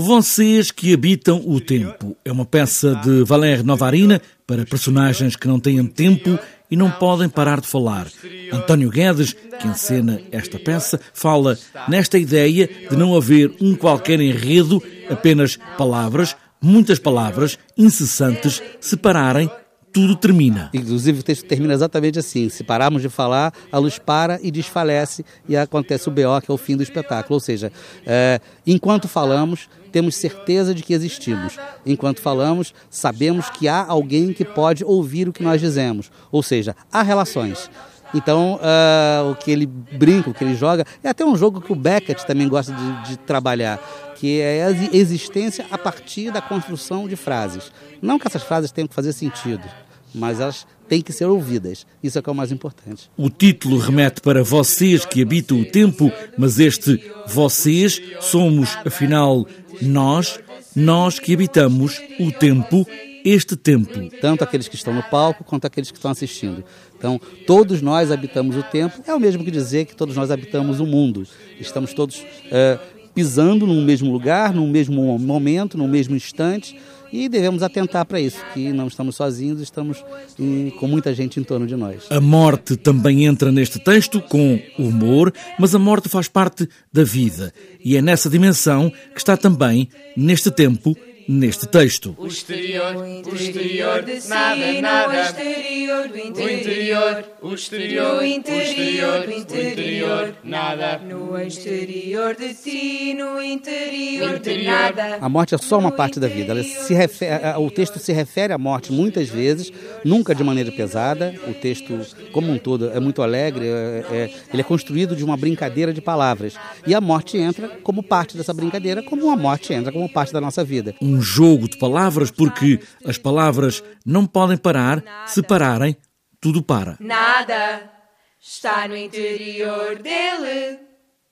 Vocês que habitam o tempo é uma peça de Valério Novarina para personagens que não têm tempo e não podem parar de falar. António Guedes, que encena esta peça, fala nesta ideia de não haver um qualquer enredo, apenas palavras, muitas palavras incessantes, separarem tudo termina. Inclusive o texto termina exatamente assim: se pararmos de falar, a luz para e desfalece e acontece o BO, que é o fim do espetáculo. Ou seja, é, enquanto falamos, temos certeza de que existimos. Enquanto falamos, sabemos que há alguém que pode ouvir o que nós dizemos. Ou seja, há relações. Então, uh, o que ele brinca, o que ele joga, é até um jogo que o Beckett também gosta de, de, trabalhar, que é a existência a partir da construção de frases. Não que essas frases tenham que fazer sentido, mas elas têm que ser ouvidas. Isso é que é o mais importante. O título remete para vocês que habitam o tempo, mas este vocês somos, afinal, nós, nós que habitamos o tempo este tempo. Tanto aqueles que estão no palco quanto aqueles que estão assistindo. Então, todos nós habitamos o tempo, é o mesmo que dizer que todos nós habitamos o mundo. Estamos todos é, pisando no mesmo lugar, no mesmo momento, no mesmo instante e devemos atentar para isso, que não estamos sozinhos, estamos em, com muita gente em torno de nós. A morte também entra neste texto com humor, mas a morte faz parte da vida e é nessa dimensão que está também, neste tempo, neste texto. O exterior, o exterior, nada, nada. O exterior, do interior, o exterior, o interior, o interior, nada. No exterior de ti, no interior de nada. A morte é só uma parte da vida. Ela se refere, o texto se refere à morte muitas vezes, nunca de maneira pesada. O texto, como um todo, é muito alegre. É, é, ele é construído de uma brincadeira de palavras. E a morte entra como parte dessa brincadeira, como a morte entra como parte da nossa vida. Um um jogo de palavras, porque as palavras não podem parar, se pararem, tudo para. Nada está no interior dele.